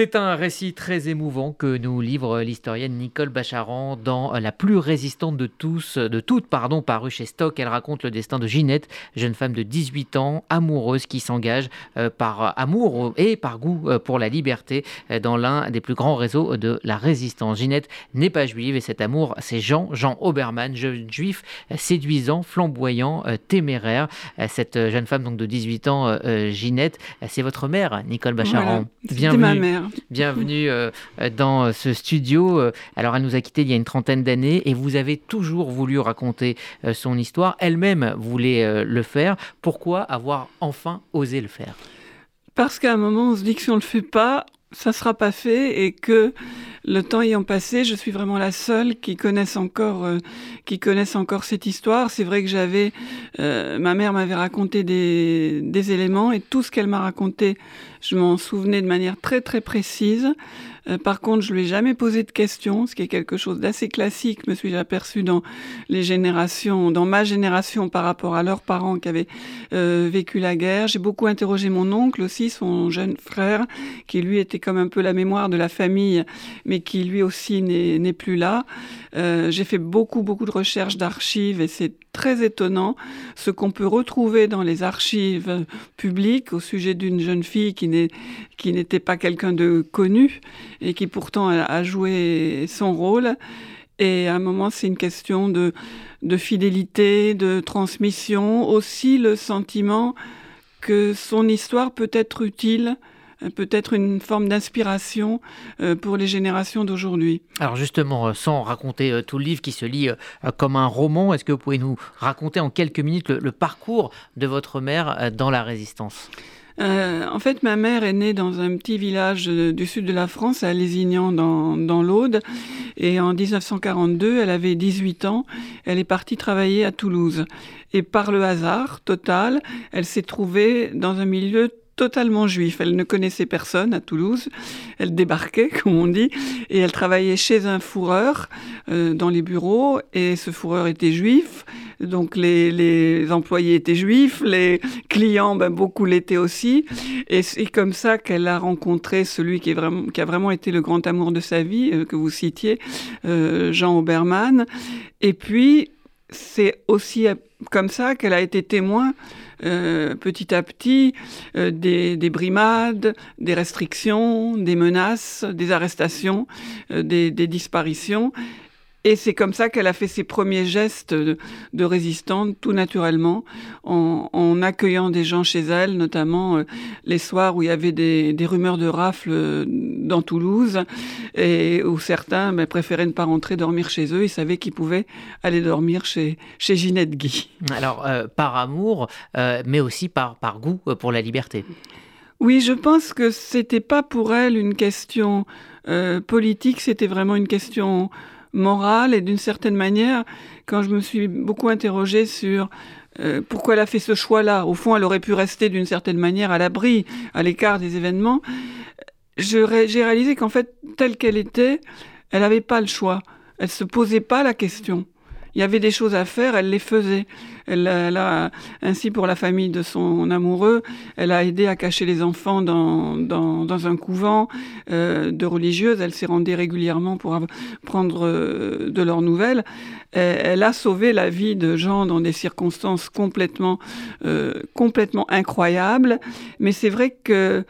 C'est un récit très émouvant que nous livre l'historienne Nicole Bacharan dans La plus résistante de tous, de toutes, pardon, paru chez Stock. Elle raconte le destin de Ginette, jeune femme de 18 ans, amoureuse qui s'engage euh, par amour et par goût euh, pour la liberté euh, dans l'un des plus grands réseaux de la résistance. Ginette n'est pas juive et cet amour, c'est Jean, Jean Obermann, jeune juif séduisant, flamboyant, téméraire. Cette jeune femme donc de 18 ans, Ginette, c'est votre mère, Nicole Bacharan. Bienvenue. ma mère. Bienvenue euh, dans euh, ce studio. Euh, alors, elle nous a quittés il y a une trentaine d'années et vous avez toujours voulu raconter son histoire. Elle-même voulait le faire. Pourquoi avoir enfin osé le faire? Parce qu'à un moment, on se dit que si on ne le fait pas, ça ne sera pas fait et que le temps ayant passé, je suis vraiment la seule qui connaisse encore, qui connaisse encore cette histoire. C'est vrai que j'avais, ma mère m'avait raconté des, des éléments et tout ce qu'elle m'a raconté je m'en souvenais de manière très très précise. Euh, par contre, je lui ai jamais posé de questions, ce qui est quelque chose d'assez classique, me suis aperçu dans les générations, dans ma génération par rapport à leurs parents qui avaient euh, vécu la guerre. J'ai beaucoup interrogé mon oncle aussi, son jeune frère, qui lui était comme un peu la mémoire de la famille, mais qui lui aussi n'est plus là. Euh, j'ai fait beaucoup beaucoup de recherches d'archives et c'est très étonnant ce qu'on peut retrouver dans les archives publiques au sujet d'une jeune fille qui n'était pas quelqu'un de connu et qui pourtant a, joué son rôle. Et à un moment, c'est une question de, de fidélité, de transmission, aussi le sentiment que son histoire peut être utile peut-être une forme d'inspiration euh, pour les générations d'aujourd'hui. Alors justement, euh, sans raconter euh, tout le livre qui se lit comme un roman, est-ce que vous pouvez nous raconter en quelques minutes le, parcours de votre mère dans la résistance? En fait, ma mère est née dans un petit village du sud de la France, à Lézignan, dans, dans l'Aude. Et en 1942, elle avait 18 ans. Elle est partie travailler à Toulouse. Et par le hasard total, elle s'est trouvée dans un milieu totalement juif. Elle ne connaissait personne à Toulouse. Elle débarquait, comme on dit, et elle travaillait chez un fourreur euh, dans les bureaux. Et ce fourreur était juif. Donc les, employés étaient juifs, les clients, ben, beaucoup l'étaient aussi. Et c'est comme ça qu'elle a rencontré celui qui, est vraiment, qui a vraiment été le grand amour de sa vie, euh, que vous citiez, euh, Jean Obermann. Et puis, c'est aussi comme ça qu'elle a été témoin euh, petit à petit euh, des, brimades, des restrictions, des menaces, des arrestations, euh, des, disparitions. Et c'est comme ça qu'elle a fait ses premiers gestes de, résistante, tout naturellement, en, accueillant des gens chez elle, notamment euh, les soirs où il y avait des, rumeurs de rafles euh, dans Toulouse, et où certains ben, préféraient ne pas rentrer dormir chez eux. Ils savaient qu'ils pouvaient aller dormir chez, chez Ginette Guy. Alors, euh, par amour, mais aussi par, par goût pour la liberté. Oui, je pense que c'était pas pour elle une question politique, c'était vraiment une question morale et d'une certaine manière, quand je me suis beaucoup interrogée sur euh, pourquoi elle a fait ce choix-là, au fond, elle aurait pu rester d'une certaine manière à l'abri, à l'écart des événements, j'ai réalisé qu'en fait, telle qu'elle était, elle n'avait pas le choix. Elle se posait pas la question il y avait des choses à faire, elle les faisait. Elle, a, ainsi pour la famille de son amoureux, elle a aidé à cacher les enfants dans, un couvent euh, de religieuses. Elle s'est rendue régulièrement pour prendre euh, de leurs nouvelles. Elle, a sauvé la vie de gens dans des circonstances complètement, euh, complètement incroyables. Mais c'est vrai que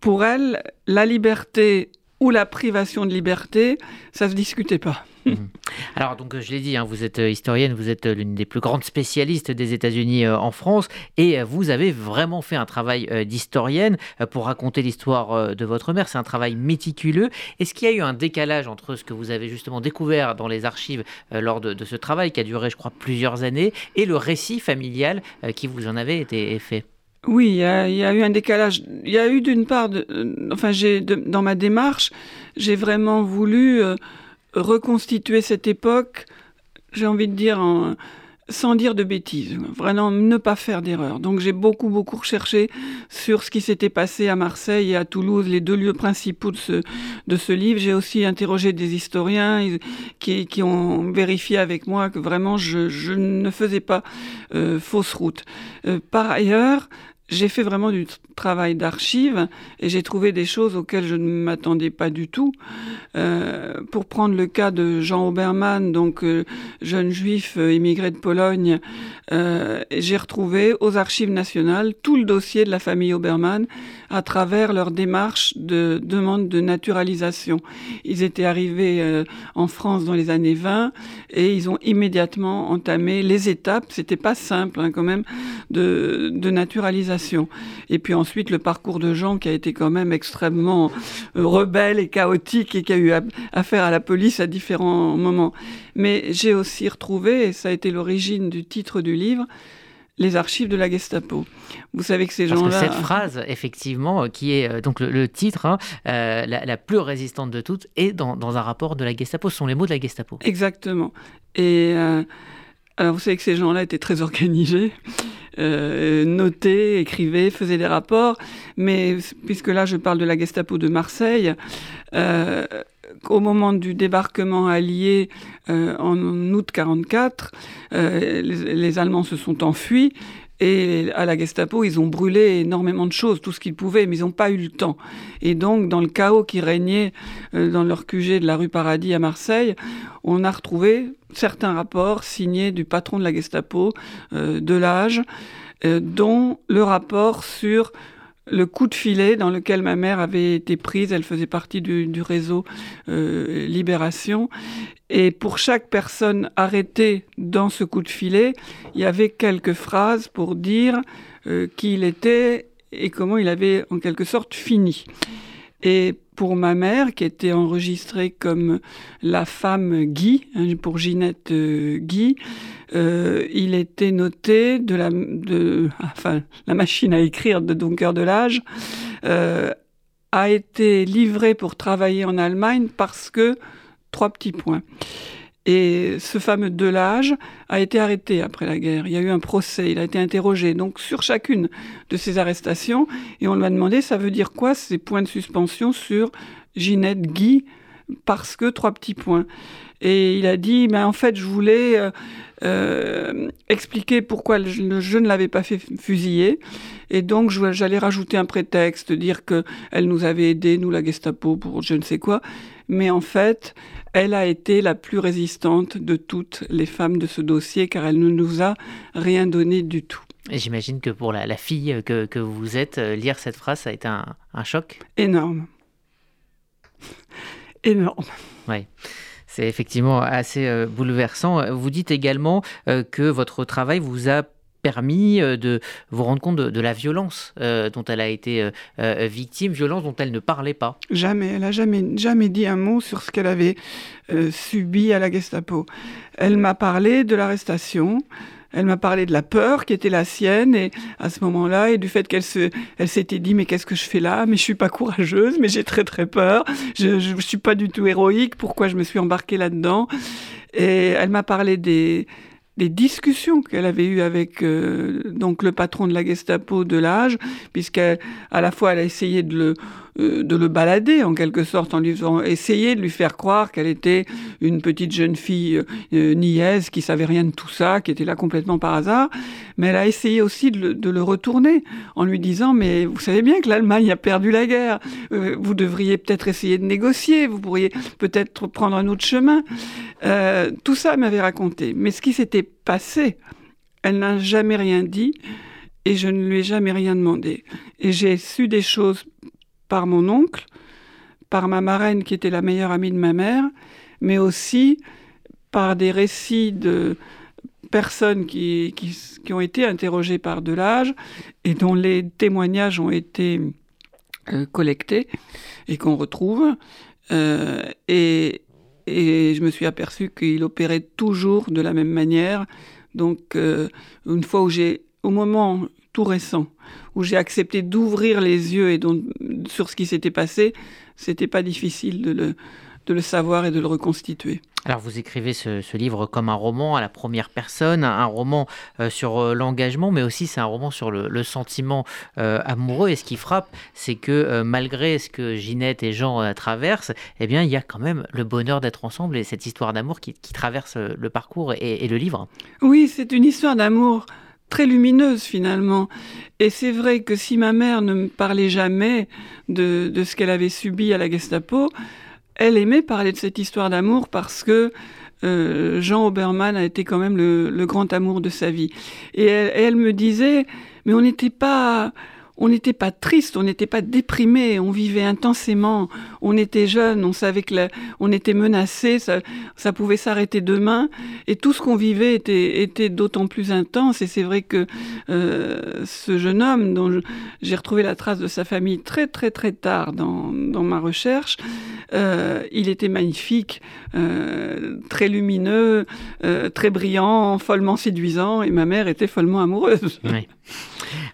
pour elle, la liberté ou la privation de liberté, ça se discutait pas. Alors, donc, je l'ai dit, hein, vous êtes euh, historienne, vous êtes euh, l'une des plus grandes spécialistes des États-Unis euh, en France, et vous avez vraiment fait un travail d'historienne pour raconter l'histoire de votre mère. C'est un travail méticuleux. Est-ce qu'il y a eu un décalage entre ce que vous avez justement découvert dans les archives lors de, ce travail qui a duré, je crois, plusieurs années, et le récit familial qui vous en avait été fait? Oui, il y, a, eu un décalage. Il y a eu d'une part, enfin, dans ma démarche, j'ai vraiment voulu reconstituer cette époque, j'ai envie de dire, sans dire de bêtises, vraiment ne pas faire d'erreur. Donc j'ai beaucoup, beaucoup recherché sur ce qui s'était passé à Marseille et à Toulouse, les deux lieux principaux de ce, de ce livre. J'ai aussi interrogé des historiens qui, qui, ont vérifié avec moi que vraiment je, je ne faisais pas euh, fausse route. Euh, par ailleurs, j'ai fait vraiment du travail d'archives et j'ai trouvé des choses auxquelles je ne m'attendais pas du tout. Euh, pour prendre le cas de Jean Obermann, donc euh, jeune juif euh, immigré de Pologne, euh, j'ai retrouvé aux archives nationales tout le dossier de la famille Obermann à travers leur démarche de demande de naturalisation. Ils étaient arrivés en France dans les années 20 et ils ont immédiatement entamé les étapes, c'était pas simple hein, quand même, de, de naturalisation. Et puis ensuite le parcours de Jean qui a été quand même extrêmement euh, rebelle et chaotique et qui a eu affaire à la police à différents moments. Mais j'ai aussi retrouvé, et ça a été l'origine du titre du livre, les archives de la Gestapo. Vous savez que ces gens-là... cette phrase, effectivement, qui est euh, donc le, le titre, hein, euh, la, la, plus résistante de toutes, est dans, dans, un rapport de la Gestapo. Ce sont les mots de la Gestapo. Exactement. Et euh, alors, vous savez que ces gens-là étaient très organisés. Euh, notaient, écrivaient, faisaient des rapports, mais puisque là je parle de la Gestapo de Marseille, euh, au moment du débarquement allié euh, en août 44, euh, les, les, Allemands se sont enfuis. Et à la Gestapo, ils ont brûlé énormément de choses, tout ce qu'ils pouvaient, mais ils n'ont pas eu le temps. Et donc, dans le chaos qui régnait euh, dans leur QG de la rue Paradis à Marseille, on a retrouvé certains rapports signés du patron de la Gestapo, euh, de l'âge, euh, dont le rapport sur le coup de filet dans lequel ma mère avait été prise. Elle faisait partie du, réseau euh, Libération. Et pour chaque personne arrêtée dans ce coup de filet, il y avait quelques phrases pour dire euh, qui il était et comment il avait en quelque sorte fini. Et pour ma mère, qui était enregistrée comme la femme Guy, hein, pour Ginette euh, Guy, euh, il était noté de la, machine à écrire de Donker de l'âge euh, a été livrée pour travailler en Allemagne parce que trois petits points. Et ce fameux Delage a été arrêté après la guerre. Il y a eu un procès, il a été interrogé. Donc sur chacune de ces arrestations, et on lui a demandé, ça veut dire quoi ces points de suspension sur Ginette Guy Parce que trois petits points. Et il a dit, ben en fait, je voulais euh, euh, expliquer pourquoi je, je ne l'avais pas fait fusiller. Et donc, j'allais rajouter un prétexte, dire qu'elle nous avait aidés, nous, la Gestapo, pour je ne sais quoi. Mais en fait, elle a été la plus résistante de toutes les femmes de ce dossier, car elle ne nous a rien donné du tout. J'imagine que pour la, la fille que, que, vous êtes, euh, lire cette phrase, ça a été un, un choc? Énorme. Énorme. Oui. C'est effectivement assez euh, bouleversant. Vous dites également euh, que votre travail vous a permis euh, de vous rendre compte de, de la violence dont elle a été victime, violence dont elle ne parlait pas. Jamais, elle a jamais, jamais dit un mot sur ce qu'elle avait subi à la Gestapo. Elle m'a parlé de l'arrestation, elle m'a parlé de la peur qui était la sienne et à ce moment-là et du fait qu'elle se elle s'était dit mais qu'est-ce que je fais là? Mais je suis pas courageuse mais j'ai très très peur. Je, je, suis pas du tout héroïque. Pourquoi je me suis embarquée là-dedans? Et elle m'a parlé des discussions qu'elle avait eues avec euh, donc le patron de la Gestapo de l'âge, puisqu'à la fois elle a essayé de le, euh, de le balader en quelque sorte, en lui faisant essayer de lui faire croire qu'elle était une petite jeune fille euh, niaise qui savait rien de tout ça, qui était là complètement par hasard, mais elle a essayé aussi de le, de le retourner en lui disant mais vous savez bien que l'Allemagne a perdu la guerre, euh, vous devriez peut-être essayer de négocier, vous pourriez peut-être prendre un autre chemin. Euh, tout ça m'avait raconté, mais ce qui s'était passé, elle n'a jamais rien dit et je ne lui ai jamais rien demandé. Et j'ai su des choses par mon oncle, par ma marraine qui était la meilleure amie de ma mère, mais aussi par des récits de personnes qui, qui, ont été interrogées par Delage et dont les témoignages ont été euh, collectés et qu'on retrouve. Euh, et, et je me suis aperçu qu'il opérait toujours de la même manière. Donc, euh, une fois où j'ai, au moment tout récent, où j'ai accepté d'ouvrir les yeux et donc, sur ce qui s'était passé, c'était pas difficile de le, de le savoir et de le reconstituer. Alors vous écrivez ce, ce, livre comme un roman à la première personne, un roman euh, sur euh, l'engagement, mais aussi c'est un roman sur le, le sentiment euh, amoureux. Et ce qui frappe, c'est que malgré ce que Ginette et Jean traversent, eh bien il y a quand même le bonheur d'être ensemble et cette histoire d'amour qui, qui, traverse le parcours et, et le livre. Oui, c'est une histoire d'amour très lumineuse finalement. Et c'est vrai que si ma mère ne me parlait jamais de, ce qu'elle avait subi à la Gestapo, elle aimait parler de cette histoire d'amour parce que euh, Jean Obermann a été quand même le, grand amour de sa vie. Et elle me disait, mais on n'était pas on n'était pas triste, on n'était pas déprimé, on vivait intensément, on était jeune, on savait que on était menacé, ça, pouvait s'arrêter demain, et tout ce qu'on vivait était, d'autant plus intense. Et c'est vrai que euh, ce jeune homme, dont j'ai retrouvé la trace de sa famille très très très tard dans, ma recherche, euh, il était magnifique, euh, très lumineux, très brillant, follement séduisant, et ma mère était follement amoureuse.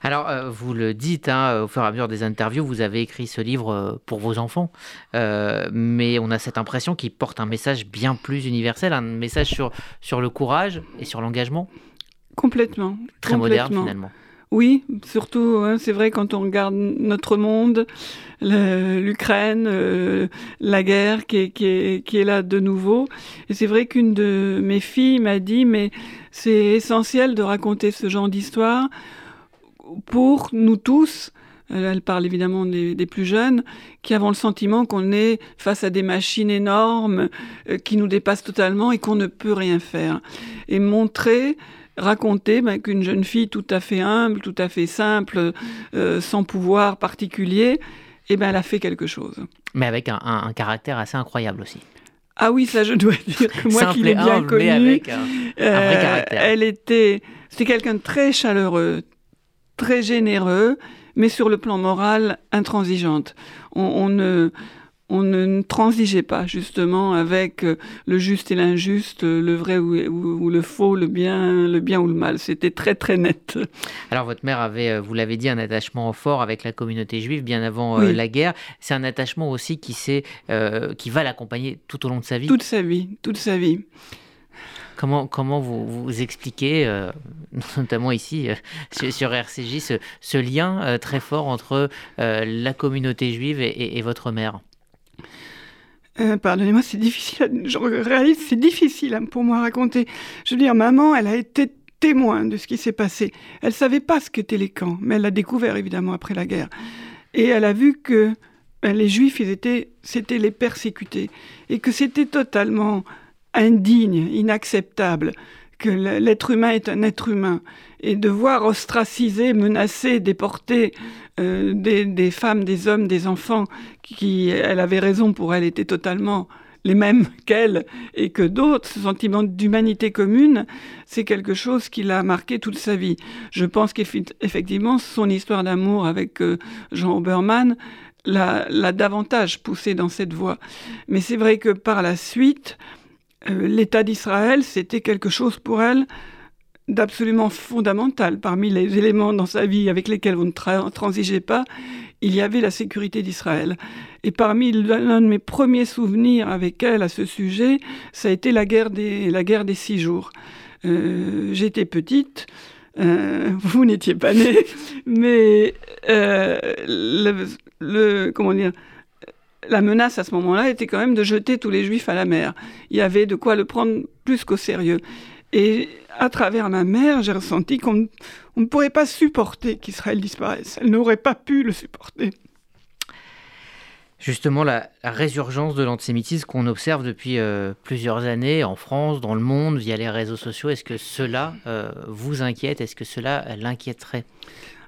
Alors, euh, vous le dites, hein, au fur et à mesure des interviews, vous avez écrit ce livre euh, pour vos enfants, euh, mais on a cette impression qu'il porte un message bien plus universel, un message sur, sur le courage et sur l'engagement. Complètement. Très complètement. moderne finalement. Oui, surtout, hein, c'est vrai quand on regarde notre monde, l'Ukraine, euh, la guerre qui est, qui, est, qui est, là de nouveau. Et c'est vrai qu'une de mes filles m'a dit, mais c'est essentiel de raconter ce genre d'histoire pour nous tous, elle parle évidemment des, des, plus jeunes, qui avons le sentiment qu'on est face à des machines énormes euh, qui nous dépassent totalement et qu'on ne peut rien faire. Et montrer, raconter ben, qu'une jeune fille tout à fait humble, tout à fait simple, euh, sans pouvoir particulier, eh ben, elle a fait quelque chose. Mais avec un, un, un caractère assez incroyable aussi. Ah oui, ça je dois dire que moi qui l'ai bien connue, avec un, un vrai caractère. elle était, c'était quelqu'un de très chaleureux, très généreux, mais sur le plan moral, intransigeante. On, on ne, on ne transigeait pas justement avec euh, le juste et l'injuste, le vrai ou, ou, ou, le faux, le bien, le bien ou le mal. C'était très très net. Alors votre mère avait, euh, vous l'avez dit, un attachement fort avec la communauté juive bien avant oui. euh, la guerre. C'est un attachement aussi qui, euh, qui va l'accompagner tout au long de sa vie. Toute sa vie, toute sa vie. Comment, comment vous, vous expliquez, euh, notamment ici euh, sur, RCJ, ce, ce lien euh, très fort entre la communauté juive et, votre mère? Pardonnez-moi, c'est difficile. Je réalise, c'est difficile pour moi à raconter. Je veux dire, maman, elle a été témoin de ce qui s'est passé. Elle savait pas ce qu'étaient les camps, mais elle l'a découvert évidemment après la guerre. Et elle a vu que les Juifs, étaient, c'était les persécutés, et que c'était totalement indigne, inacceptable, que l'être humain est un être humain, et de voir ostraciser, menacer, déporter euh, des, des, femmes, des hommes, des enfants, qui, elle avait raison pour elle, étaient totalement les mêmes qu'elle, et que d'autres, ce sentiment d'humanité commune, c'est quelque chose qui l'a marqué toute sa vie. Je pense qu'effectivement, son histoire d'amour avec euh, Jean Obermann l'a davantage poussé dans cette voie. Mais c'est vrai que par la suite, l'État d'Israël, c'était quelque chose pour elle d'absolument fondamental. Parmi les éléments dans sa vie avec lesquels vous ne tra transigez pas, il y avait la sécurité d'Israël. Et parmi l'un de mes premiers souvenirs avec elle à ce sujet, ça a été la guerre des, la guerre des six jours. Euh, J'étais petite, euh, vous n'étiez pas née, mais euh, le, comment dire, la menace à ce moment-là était quand même de jeter tous les juifs à la mer. Il y avait de quoi le prendre plus qu'au sérieux. Et à travers ma mère, j'ai ressenti qu'on ne pourrait pas supporter qu'Israël disparaisse. Elle n'aurait pas pu le supporter. Justement, la, résurgence de l'antisémitisme qu'on observe depuis euh, plusieurs années en France, dans le monde, via les réseaux sociaux, est-ce que cela euh, vous inquiète? Est-ce que cela l'inquiéterait?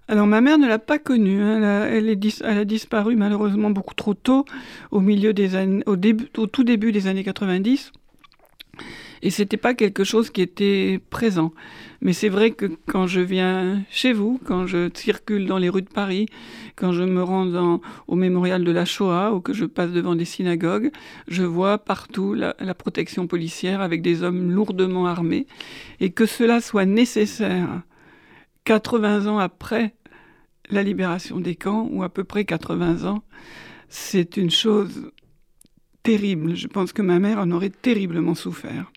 Alors ma mère ne l'a pas connue, hein. elle, a, disparu malheureusement beaucoup trop tôt, au milieu des années, au, début, au tout début des années 90. Et c'était pas quelque chose qui était présent. Mais c'est vrai que quand je viens chez vous, quand je circule dans les rues de Paris, quand je me rends au mémorial de la Shoah ou que je passe devant des synagogues, je vois partout la, la protection policière avec des hommes lourdement armés. Et que cela soit nécessaire 80 ans après la libération des camps, ou à peu près 80 ans, c'est une chose terrible. Je pense que ma mère en aurait terriblement souffert.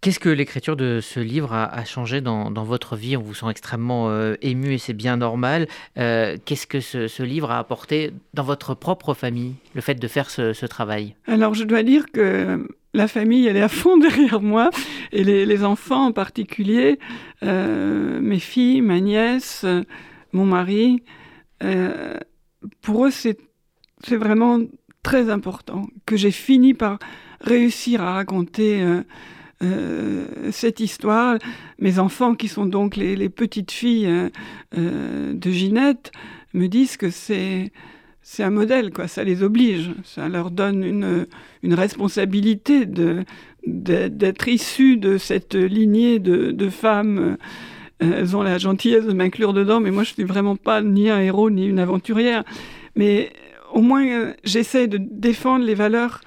Qu'est-ce que l'écriture de ce livre a, a changé dans, dans, votre vie? On vous sent extrêmement euh, ému et c'est bien normal. Euh, Qu'est-ce que ce, ce, livre a apporté dans votre propre famille, le fait de faire ce, ce travail? Alors je dois dire que la famille, elle est à fond derrière moi, et les, enfants en particulier, euh, mes filles, ma nièce, mon mari. Euh, pour eux, c'est vraiment très important que j'ai fini par réussir à raconter euh, cette histoire. Mes enfants, qui sont donc les, petites filles de Ginette, me disent que c'est un modèle, quoi. Ça les oblige, ça leur donne une, responsabilité d'être issus de cette lignée de femmes. Elles ont la gentillesse de m'inclure dedans, mais moi je suis vraiment pas ni un héros ni une aventurière. Mais au moins j'essaie de défendre les valeurs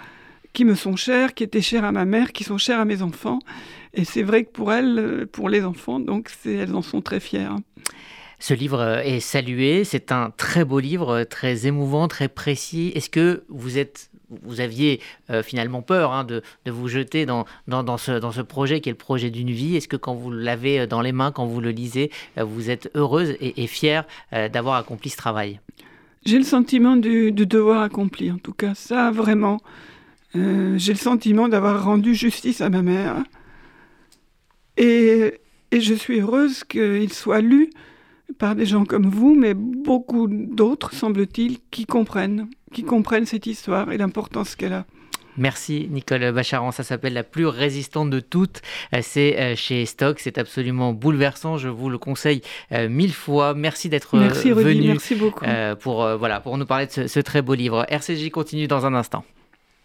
qui me sont chères, qui étaient chères à ma mère, qui sont chères à mes enfants. Et c'est vrai que pour elles, pour les enfants, donc elles en sont très fières. Ce livre est salué, c'est un très beau livre, très émouvant, très précis. Est-ce que vous êtes vous aviez euh, finalement peur hein, de, de, vous jeter dans, dans, ce, dans, ce, projet qui est le projet d'une vie. Est-ce que quand vous l'avez euh, dans les mains, quand vous le lisez, euh, vous êtes heureuse et, fière d'avoir accompli ce travail? J'ai le sentiment du, devoir accompli, en tout cas, ça vraiment. J'ai le sentiment d'avoir rendu justice à ma mère. Et, et je suis heureuse qu'il soit lu par des gens comme vous, mais beaucoup d'autres, semble-t-il, qui comprennent, qui comprennent cette histoire et l'importance qu'elle a. Merci Nicole Bacharan, ça s'appelle La plus résistante de toutes. Euh, c'est euh, chez Stock, c'est absolument bouleversant, je vous le conseille euh, mille fois. Merci d'être venu merci beaucoup. pour, voilà, pour nous parler de ce, ce très beau livre. RCJ continue dans un instant.